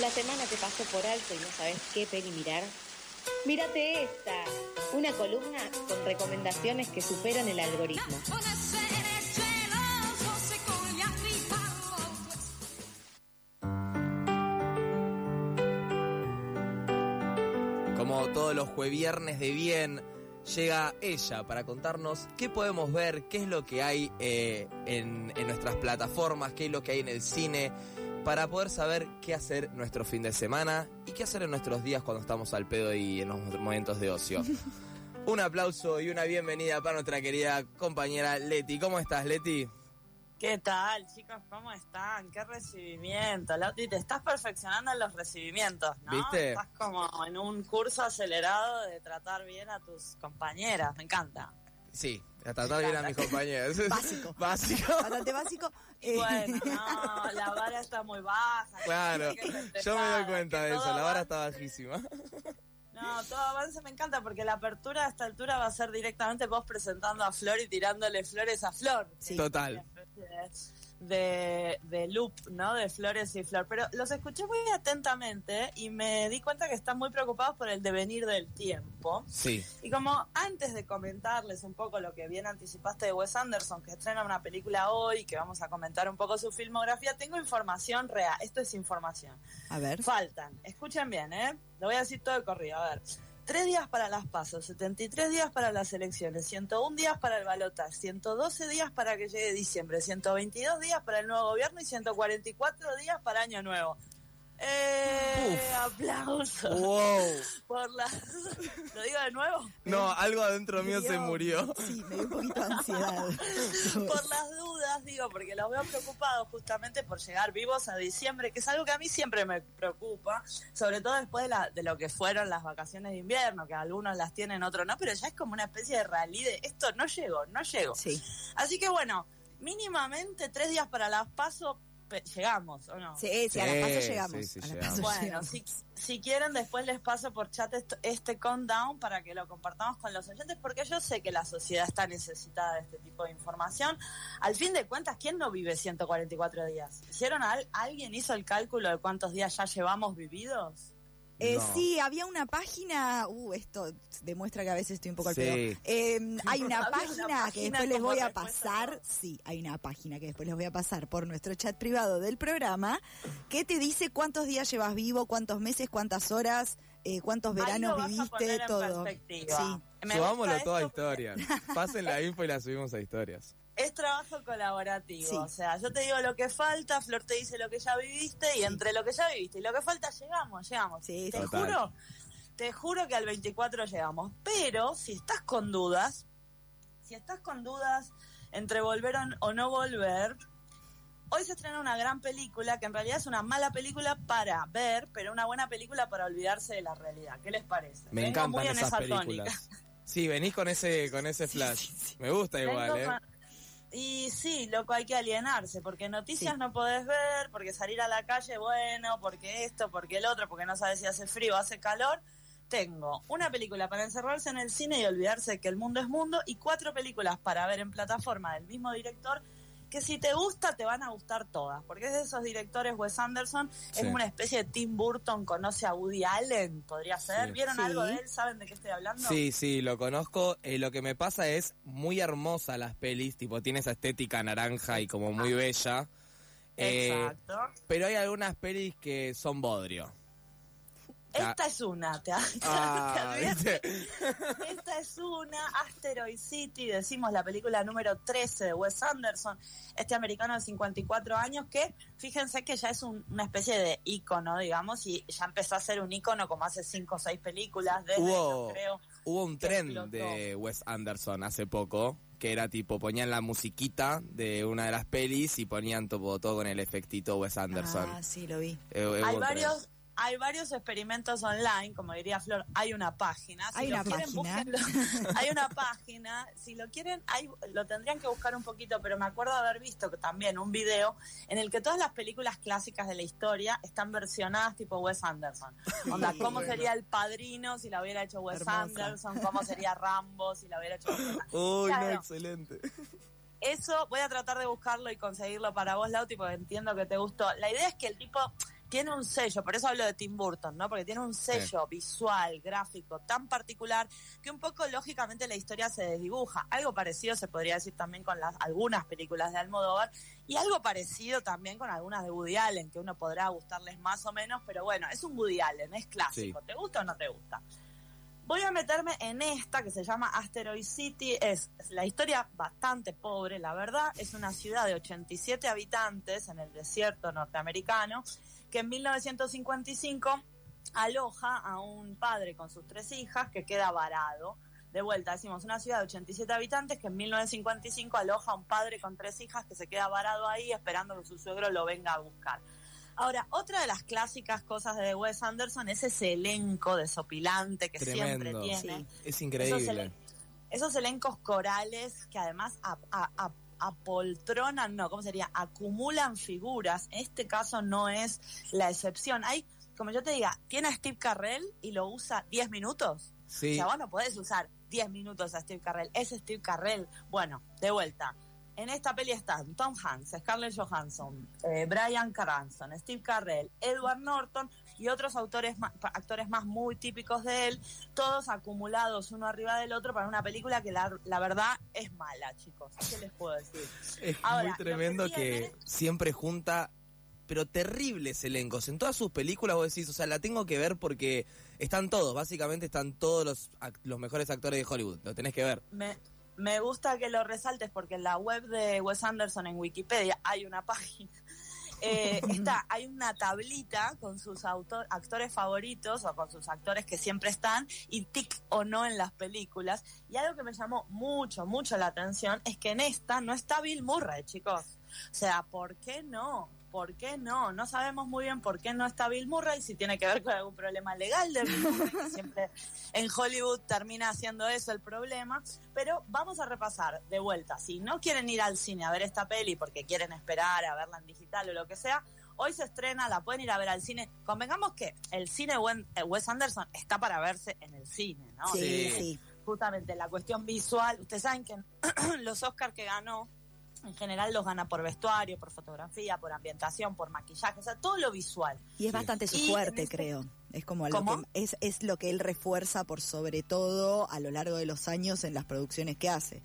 La semana te pasó por alto y no sabes qué peli mirar. Mírate esta, una columna con recomendaciones que superan el algoritmo. Como todos los jueviernes de bien, llega ella para contarnos qué podemos ver, qué es lo que hay eh, en, en nuestras plataformas, qué es lo que hay en el cine, para poder saber qué hacer nuestro fin de semana y qué hacer en nuestros días cuando estamos al pedo y en los momentos de ocio. Un aplauso y una bienvenida para nuestra querida compañera Leti. ¿Cómo estás, Leti? ¿Qué tal, chicos? ¿Cómo están? ¿Qué recibimiento? Lauti, te estás perfeccionando en los recibimientos, ¿no? ¿Viste? Estás como en un curso acelerado de tratar bien a tus compañeras. Me encanta. Sí, a tratar bien a mis compañeros. Básico. Básico. Bastante básico. Bueno, no, la vara está muy baja. Claro, yo me doy cuenta de eso, la vara está bajísima. No, todo avance me encanta porque la apertura a esta altura va a ser directamente vos presentando a Flor y tirándole flores a Flor. Sí. Total. De, de loop, ¿no? De flores y flor. Pero los escuché muy atentamente y me di cuenta que están muy preocupados por el devenir del tiempo. Sí, Y como antes de comentarles un poco lo que bien anticipaste de Wes Anderson, que estrena una película hoy, que vamos a comentar un poco su filmografía, tengo información real. Esto es información. a ver. Faltan, escuchen bien, ¿eh? Lo voy a decir todo de corrido. A ver, tres días para las pasos, 73 días para las elecciones, 101 días para el balotaje, 112 días para que llegue diciembre, 122 días para el nuevo gobierno y 144 días para Año Nuevo. Eh, aplausos Wow. por la... ¿Lo digo de nuevo? No, algo adentro mío se murió. Sí, me dio un poquito de ansiedad. por las dudas, digo, porque los veo preocupados justamente por llegar vivos a diciembre, que es algo que a mí siempre me preocupa, sobre todo después de, la- de lo que fueron las vacaciones de invierno, que algunos las tienen, otros no, pero ya es como una especie de rally de esto no llegó, no llegó. Sí, Así que bueno, mínimamente tres días para las paso llegamos, ¿o no? sí, sí, a la paso Sí, llegamos. sí, sí, a la llegamos. paso Bueno, llegamos. si, si quieren después les paso por chat esto- este countdown para que lo compartamos con los oyentes, porque yo sé que la sociedad está necesitada de este tipo de información. Al fin de cuentas, ¿quién no vive 144 días? ¿Hicieron al, ¿Alguien hizo el cálculo de cuántos días ya llevamos vividos? Eh, No. Sí, había una página, uh, esto demuestra que a veces estoy un poco al Sí. pedo. Eh, hay una página que después les voy a pasar, sí, hay una página que después les voy a pasar por nuestro chat privado del programa que te dice cuántos días llevas vivo, cuántos meses, cuántas horas, eh, cuántos Ahí veranos lo vas a viviste, poner en todo. perspectiva. Sí. Me Subámoslo todo a historias. Pasen la info y la subimos a historias. Es trabajo colaborativo, Sí. o sea, yo te digo lo que falta, Flor te dice lo que ya viviste y Sí. entre lo que ya viviste y lo que falta llegamos, llegamos. Sí, te Total. juro, te juro que al 24 llegamos. Pero si estás con dudas, si estás con dudas entre volver o- no volver, hoy se estrena una gran película que en realidad es una mala película para ver, pero una buena película para olvidarse de la realidad. ¿Qué les parece? Me Vengo encantan muy en esas esa películas. tónica. Sí, venís con ese, con ese flash. Me gusta igual, Vengo ¿eh? Y sí, loco, hay que alienarse, porque noticias Sí. no podés ver, porque salir a la calle, bueno, porque esto, porque el otro, porque no sabes si hace frío o hace calor. Tengo una película para encerrarse en el cine y olvidarse que el mundo es mundo, y cuatro películas para ver en plataforma del mismo director, que si te gusta, te van a gustar todas, porque es de esos directores, Wes Anderson, Sí. es una especie de Tim Burton, conoce a Woody Allen, podría ser. Sí. ¿Vieron Sí. algo de él? ¿Saben de qué estoy hablando? Sí, sí, lo conozco. Eh, lo que me pasa es muy hermosa las pelis, tipo, tiene esa estética naranja y como muy bella. Eh, Exacto. pero hay algunas pelis que son bodrio. Esta es una, te, Ah. Esta es una, Asteroid City, decimos la película número 13 de Wes Anderson, este americano de 54 años que, fíjense que ya es un- una especie de ícono, digamos, y ya empezó a ser un ícono como hace 5 o 6 películas, desde, Hubo- yo creo. Hubo un tren explotó. de Wes Anderson hace poco, que era tipo, ponían la musiquita de una de las pelis y ponían todo, todo con el efectito Wes Anderson. Ah, sí, lo vi. Eh, hubo Hay tren. Hay varios experimentos online, como diría Flor, hay una página. Si Hay lo una quieren, página. búsquenlo. hay una página. Si lo quieren, hay, lo tendrían que buscar un poquito, pero me acuerdo de haber visto que también un video en el que todas las películas clásicas de la historia están versionadas tipo Wes Anderson. Onda, ¿cómo sería El Padrino si la hubiera hecho Wes Hermosa. Anderson? ¿Cómo sería Rambo si la hubiera hecho Wes Anderson? Uy, no, excelente. Eso voy a tratar de buscarlo y conseguirlo para vos, Lauti, porque entiendo que te gustó. La idea es que el tipo tiene un sello, por eso hablo de Tim Burton, ¿no? Porque tiene un sello visual, gráfico tan particular que un poco lógicamente la historia se desdibuja. Algo parecido se podría decir también con las algunas películas de Almodóvar y algo parecido también con algunas de Woody Allen, que uno podrá gustarles más o menos, pero bueno, es un Woody Allen, es clásico. ¿Te gusta o no te gusta? Voy a meterme en esta que se llama Asteroid City. Es, la historia bastante pobre, la verdad. Es una ciudad de 87 habitantes en el desierto norteamericano que en 1955 aloja a un padre con sus tres hijas que queda varado. De vuelta, decimos, una ciudad de 87 habitantes que en 1955 aloja a un padre con tres hijas que se queda varado ahí esperando que su suegro lo venga a buscar. Ahora, otra de las clásicas cosas de Wes Anderson es ese elenco desopilante que siempre tiene. Es increíble. Esos, elencos corales que además apoltronan, no, ¿cómo sería? Acumulan figuras. En este caso no es la excepción. Hay, como yo te diga, tiene a Steve Carrell y lo usa 10 minutos. Sí. O sea, vos no podés usar 10 minutos a Steve Carrell. Es Steve Carrell. Bueno, de vuelta en esta peli están Tom Hanks, Scarlett Johansson, eh, Brian Cranston, Steve Carrell, Edward Norton y otros autores actores más muy típicos de él, todos acumulados uno arriba del otro para una película que la, verdad es mala, chicos. ¿Qué les puedo decir? Es muy tremendo que, siempre junta pero terribles elencos. En todas sus películas vos decís, o sea, la tengo que ver porque están todos, básicamente están todos los, los mejores actores de Hollywood, lo tenés que ver. Me, me gusta que lo resaltes porque en la web de Wes Anderson en Wikipedia hay una página. Eh, está, hay una tablita con sus actores favoritos o con sus actores que siempre están y tic o no en las películas. Y algo que me llamó mucho, mucho la atención es que en esta no está Bill Murray, chicos. O sea, ¿por qué no? ¿Por qué no? No sabemos muy bien por qué no está Bill Murray, si tiene que ver con algún problema legal de Bill Murray, que siempre en Hollywood termina haciendo eso el problema. Pero vamos a repasar de vuelta. Si no quieren ir al cine a ver esta peli porque quieren esperar a verla en digital o lo que sea, hoy se estrena, la pueden ir a ver al cine. Convengamos que el cine eh, Wes Anderson está para verse en el cine, ¿no? Sí, sí. Justamente la cuestión visual. Ustedes saben que los Oscars que ganó en general los gana por vestuario, por fotografía, por ambientación, por maquillaje, o sea, todo lo visual. Y es bastante su fuerte, este creo. Es como lo que, es, es lo que él refuerza por sobre todo a lo largo de los años en las producciones que hace.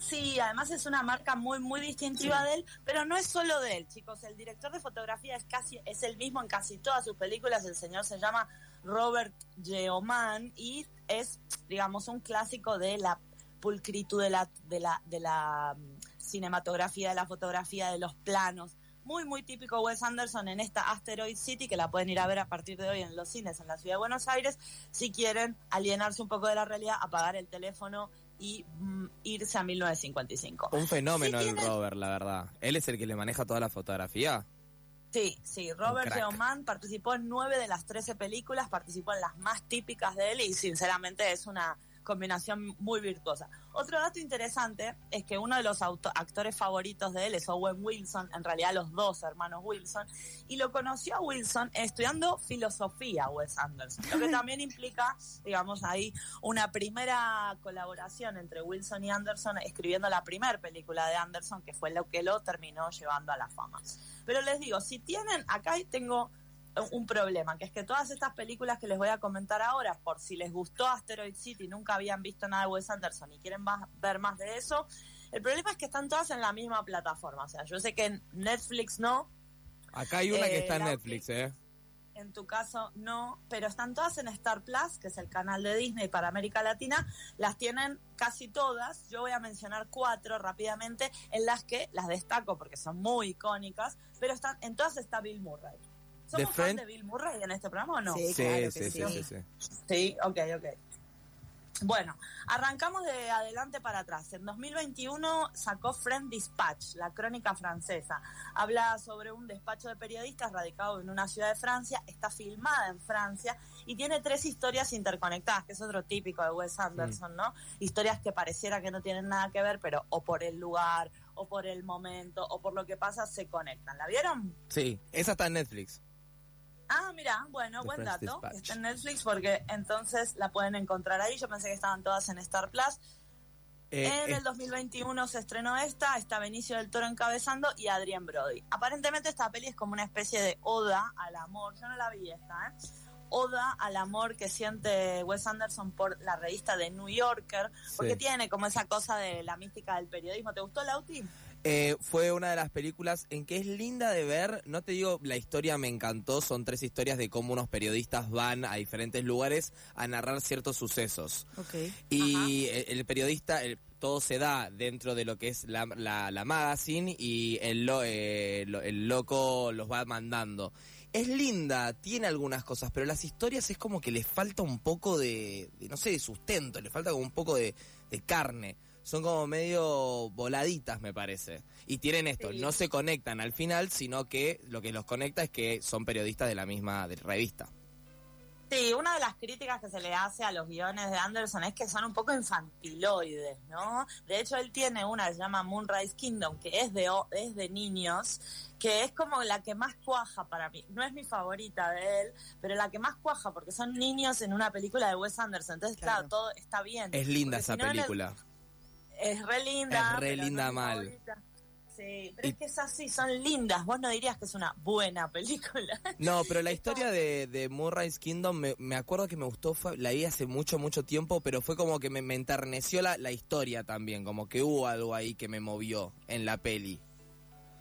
Sí, además es una marca muy muy distintiva de él, pero no es solo de él, chicos. El director de fotografía es casi es el mismo en casi todas sus películas. El señor se llama Robert Geoman y es, digamos, un clásico de la pulcritud de la de la de la cinematografía, de la fotografía, de los planos. Muy, muy típico Wes Anderson en esta Asteroid City, que la pueden ir a ver a partir de hoy en los cines en la ciudad de Buenos Aires, si quieren alienarse un poco de la realidad, apagar el teléfono y mm, irse a 1955. Un fenómeno el Robert, la verdad. Él es el que le maneja toda la fotografía. Sí, sí, Robert Geoman participó en nueve de las trece películas, participó en las más típicas de él y sinceramente es una combinación muy virtuosa. Otro dato interesante es que uno de los actores favoritos de él es Owen Wilson, en realidad los dos hermanos Wilson, y lo conoció a Wilson estudiando filosofía, Wes Anderson, lo que también implica, digamos, ahí una primera colaboración entre Wilson y Anderson escribiendo la primera película de Anderson, que fue lo que lo terminó llevando a la fama. Pero les digo, si tienen, acá tengo un problema, que es que todas estas películas que les voy a comentar ahora, por si les gustó Asteroid City, nunca habían visto nada de Wes Anderson y quieren ver más de eso, el problema es que están todas en la misma plataforma. O sea, yo sé que en Netflix no. Acá hay una que está en eh, Netflix, ¿eh? En tu caso no, pero están todas en Star Plus, que es el canal de Disney para América Latina. Las tienen casi todas. Yo voy a mencionar cuatro rápidamente, en las que las destaco porque son muy icónicas, pero están en todas está Bill Murray. ¿Somos fan de Bill Murray en este programa o no? Sí, claro sí, sí, sí, sí, sí. ok, ok. Bueno, arrancamos de adelante para atrás. En 2021 sacó Friend Dispatch, la crónica francesa. Habla sobre un despacho de periodistas radicado en una ciudad de Francia, está filmada en Francia y tiene tres historias interconectadas, que es otro típico de Wes Anderson, ¿no? Historias que pareciera que no tienen nada que ver, pero o por el lugar, o por el momento, o por lo que pasa, se conectan. ¿La vieron? Sí, esa está en Netflix. Ah, mira, bueno, buen dato. Está en Netflix porque entonces la pueden encontrar ahí. Yo pensé que estaban todas en Star Plus. Eh, en eh, el 2021 se estrenó esta, está Benicio del Toro encabezando y Adrián Brody. Aparentemente esta peli es como una especie de oda al amor. Yo no la vi esta, ¿eh? Oda al amor que siente Wes Anderson por la revista de New Yorker, porque Sí. tiene como esa cosa de la mística del periodismo. ¿Te gustó, Lauti? Eh, fue una de las películas en que es linda de ver. No te digo, la historia me encantó. Son tres historias de cómo unos periodistas van a diferentes lugares a narrar ciertos sucesos. Y el, el periodista, el- todo se da dentro de lo que es la, la, la magazine y el, lo- eh, lo- el loco los va mandando. Es linda, tiene algunas cosas, pero las historias es como que le falta un poco de, de, no sé, de sustento, le falta como un poco de, de carne. Son como medio voladitas, me parece. Y tienen esto, Sí. no se conectan al final, sino que lo que los conecta es que son periodistas de la misma de revista. Sí, una de las críticas que se le hace a los guiones de Anderson es que son un poco infantiloides, ¿no? De hecho, él tiene una que se llama Moonrise Kingdom, que es de, es de niños, que es como la que más cuaja para mí. No es mi favorita de él, pero la que más cuaja, porque son niños en una película de Wes Anderson. Entonces, claro, Claro. todo está bien. Es linda esa si no, película. Es re linda. Es re linda no mal. Sí, pero Y- es que es así, son lindas. Vos no dirías que es una buena película. No, pero la historia de, de Moonrise Kingdom, me, me acuerdo que me gustó, fue- la vi hace mucho, mucho tiempo, pero fue como que me, me enterneció la, la historia también, como que hubo algo ahí que me movió en la peli.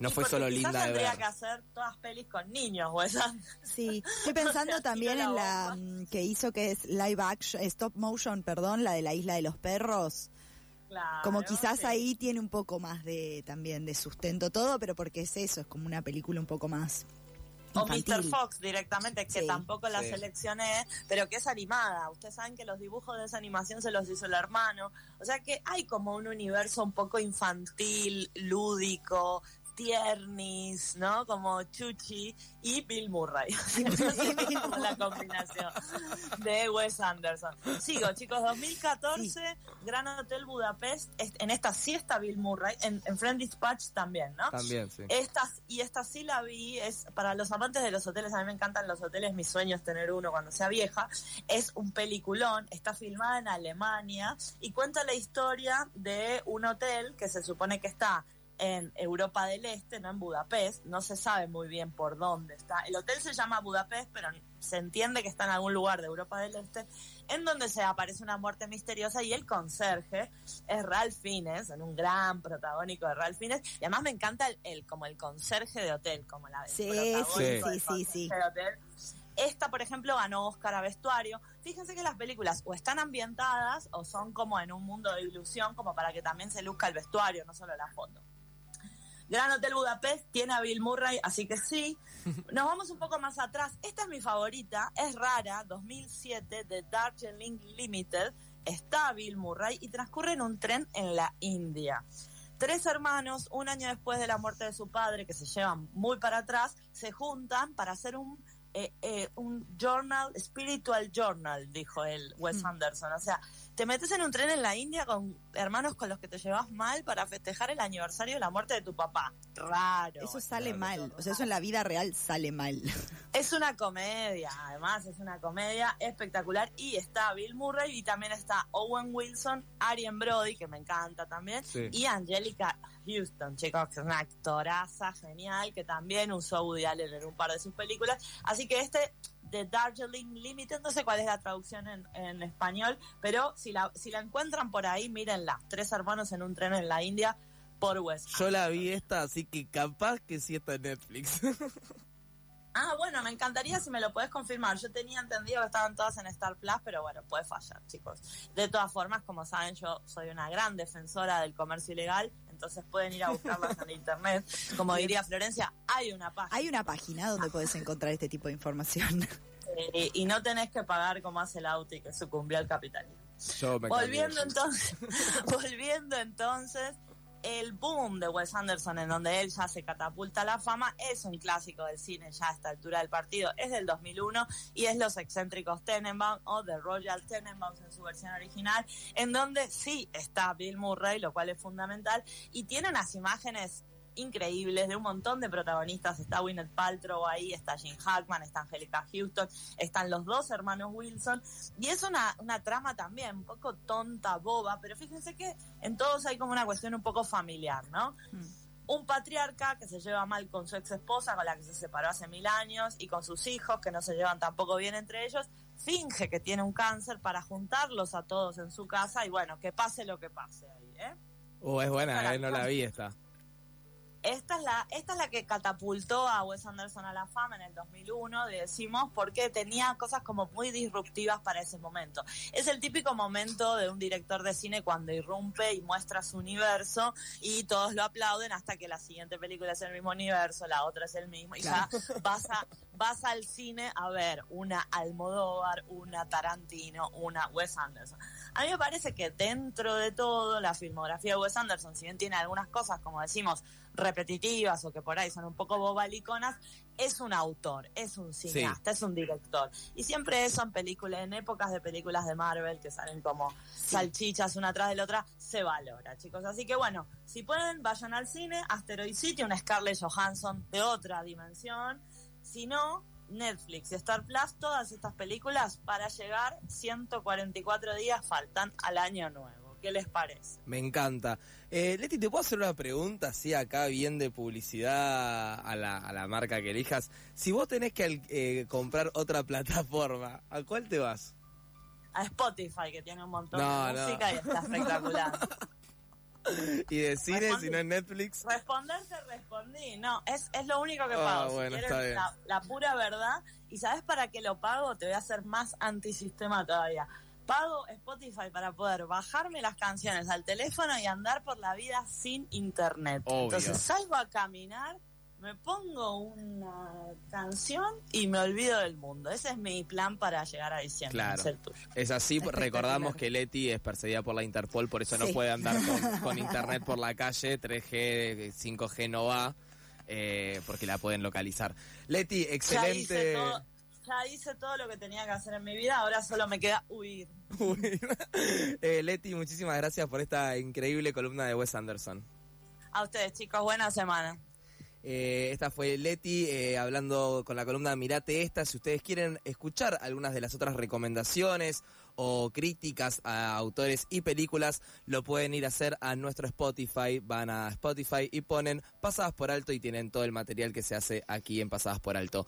No Y fue solo linda de tendría ver. que hacer todas pelis con niños, Anderson. Sí, estoy pensando sea, también tiro en la la mm, que hizo que es live action, stop motion, perdón, la de la isla de los perros. Claro, Como quizás sí. ahí tiene un poco más de también de sustento todo, pero porque es eso, es como una película un poco más O Mr. Fox directamente, que Sí. tampoco la Sí. seleccioné, pero que es animada. Ustedes saben que los dibujos de esa animación se los hizo el hermano. O sea que hay como un universo un poco infantil, lúdico, tiernis, ¿no? Como Chuchi y Bill Murray. Como la combinación de Wes Anderson. Sigo, chicos, 2014, Gran Hotel Budapest. Es- En esta sí está Bill Murray, en, en Friend Dispatch también, ¿no? También, sí. Esta, y esta sí la vi, es para los amantes de los hoteles, a mí me encantan los hoteles, mi sueño es tener uno cuando sea vieja, es un peliculón, está filmada en Alemania y cuenta la historia de un hotel que se supone que está en Europa del Este, no en Budapest, no se sabe muy bien por dónde está. El hotel se llama Budapest, pero se entiende que está en algún lugar de Europa del Este, en donde se aparece una muerte misteriosa y el conserje es Ralph Fiennes, en un gran protagónico de Ralph Fiennes, y además me encanta el, el- como el conserje de hotel, como la Sí, sí, sí, sí, sí. de hotel. Esta, por ejemplo, ganó Oscar a vestuario. Fíjense que las películas o están ambientadas o son como en un mundo de ilusión, como para que también se luzca el vestuario, no solo la foto. Gran Hotel Budapest tiene a Bill Murray, así que sí. Nos vamos un poco más atrás. Esta es mi favorita, es rara, 2007, de Darjeeling Limited. Está Bill Murray y transcurre en un tren en la India. Tres hermanos, un año después de la muerte de su padre, que se llevan muy para atrás, se juntan para hacer un, eh, eh, un journal, spiritual journal, dijo el Wes Mm. Anderson. O sea, te metes en un tren en la India con hermanos con los que te llevas mal para festejar el aniversario de la muerte de tu papá. Raro. Eso sale mal, o sea, eso en la vida real sale mal. Es una comedia, además es una comedia espectacular y está Bill Murray y también está Owen Wilson, Arian Brody, que me encanta también, Sí. y Angelica Houston, chicos, que es una actoraza genial que también usó Woody Allen en un par de sus películas. Así que este de Darjeeling Limited, no sé cuál es la traducción en, en español, pero si la, si la encuentran por ahí, mírenla. Tres hermanos en un tren en la India por West. Yo la vi esta, así que capaz que sí está en Netflix. Ah, bueno, me encantaría si me lo puedes confirmar. Yo tenía entendido que estaban todas en Star Plus, pero bueno, puede fallar, chicos. De todas formas, como saben, yo soy una gran defensora del comercio ilegal, entonces pueden ir a buscarlas en internet. Como diría Florencia, hay una página. Hay una página donde puedes encontrar este tipo de información. eh, y no tenés que pagar como hace el Auti, que sucumbió al capitalismo. Yo me Volviendo entonces, volviendo entonces, el boom de Wes Anderson, en donde él ya se catapulta a la fama, es un clásico del cine ya a esta altura del partido, es del 2001 y es Los excéntricos Tenenbaum o The Royal Tenenbaums en su versión original, en donde sí está Bill Murray, lo cual es fundamental, y tiene unas imágenes increíbles de un montón de protagonistas. Está Gwyneth Paltrow ahí, está Jim Hackman, está Angelica Houston, están los dos hermanos Wilson. Y es una, una trama también un poco tonta, boba, pero fíjense que en todos hay como una cuestión un poco familiar, ¿no? Mm. Un patriarca que se lleva mal con su ex esposa, con la que se separó hace mil años, y con sus hijos, que no se llevan tampoco bien entre ellos, finge que tiene un cáncer para juntarlos a todos en su casa y bueno, que pase lo que pase ahí, ¿eh? Uh, es buena, eh, no la vi esta. Esta es, la, esta es la que catapultó a Wes Anderson a la fama en el 2001, decimos, porque tenía cosas como muy disruptivas para ese momento. Es el típico momento de un director de cine cuando irrumpe y muestra su universo y todos lo aplauden hasta que la siguiente película es el mismo universo, la otra es el mismo y ya vas, a, vas al cine a ver una Almodóvar, una Tarantino, una Wes Anderson. A mí me parece que dentro de todo la filmografía de Wes Anderson, si bien tiene algunas cosas, como decimos, repetitivas o que por ahí son un poco bobaliconas, es un autor, es un cineasta, es un director. Y siempre eso en películas, en épocas de películas de Marvel que salen como salchichas una tras de la otra, se valora, chicos. Así que bueno, si pueden, vayan al cine, Asteroid City, una Scarlett Johansson de otra dimensión. Si no, Netflix y Star Plus, todas estas películas para llegar 144 días faltan al año nuevo. ¿Qué les parece? Me encanta. Eh, Leti, ¿te puedo hacer una pregunta así acá bien de publicidad a la, a la marca que elijas? Si vos tenés que eh, comprar otra plataforma, ¿a cuál te vas? A Spotify, que tiene un montón No, de no. música y está espectacular. ¿Y de cine Respondí. si no es Netflix? Responder te respondí. No, es, es lo único que Ah, pago. bueno, si está bien. la, la pura verdad. ¿Y sabes para qué lo pago? Te voy a hacer más antisistema todavía. Pago Spotify para poder bajarme las canciones al teléfono y andar por la vida sin internet. Obvio. Entonces salgo a caminar, me pongo una canción y me olvido del mundo. Ese es mi plan para llegar a diciembre. Claro. el tuyo. Es así, Espectacular. recordamos que Leti es perseguida por la Interpol, por eso no puede andar con, con internet por la calle, 3G, 5G no va, eh, porque la pueden localizar. Leti, Ya hice, excelente. todo, ya hice todo lo que tenía que hacer en mi vida, ahora solo me queda huir. Eh, Leti, muchísimas gracias por esta increíble columna de Wes Anderson. A ustedes, chicos, buena semana. Eh, esta fue Leti eh, hablando con la columna Mirate esta. Si ustedes quieren escuchar algunas de las otras recomendaciones o críticas a autores y películas, lo pueden ir a hacer a nuestro Spotify. Van a Spotify y ponen Pasadas por Alto y tienen todo el material que se hace aquí en Pasadas por Alto.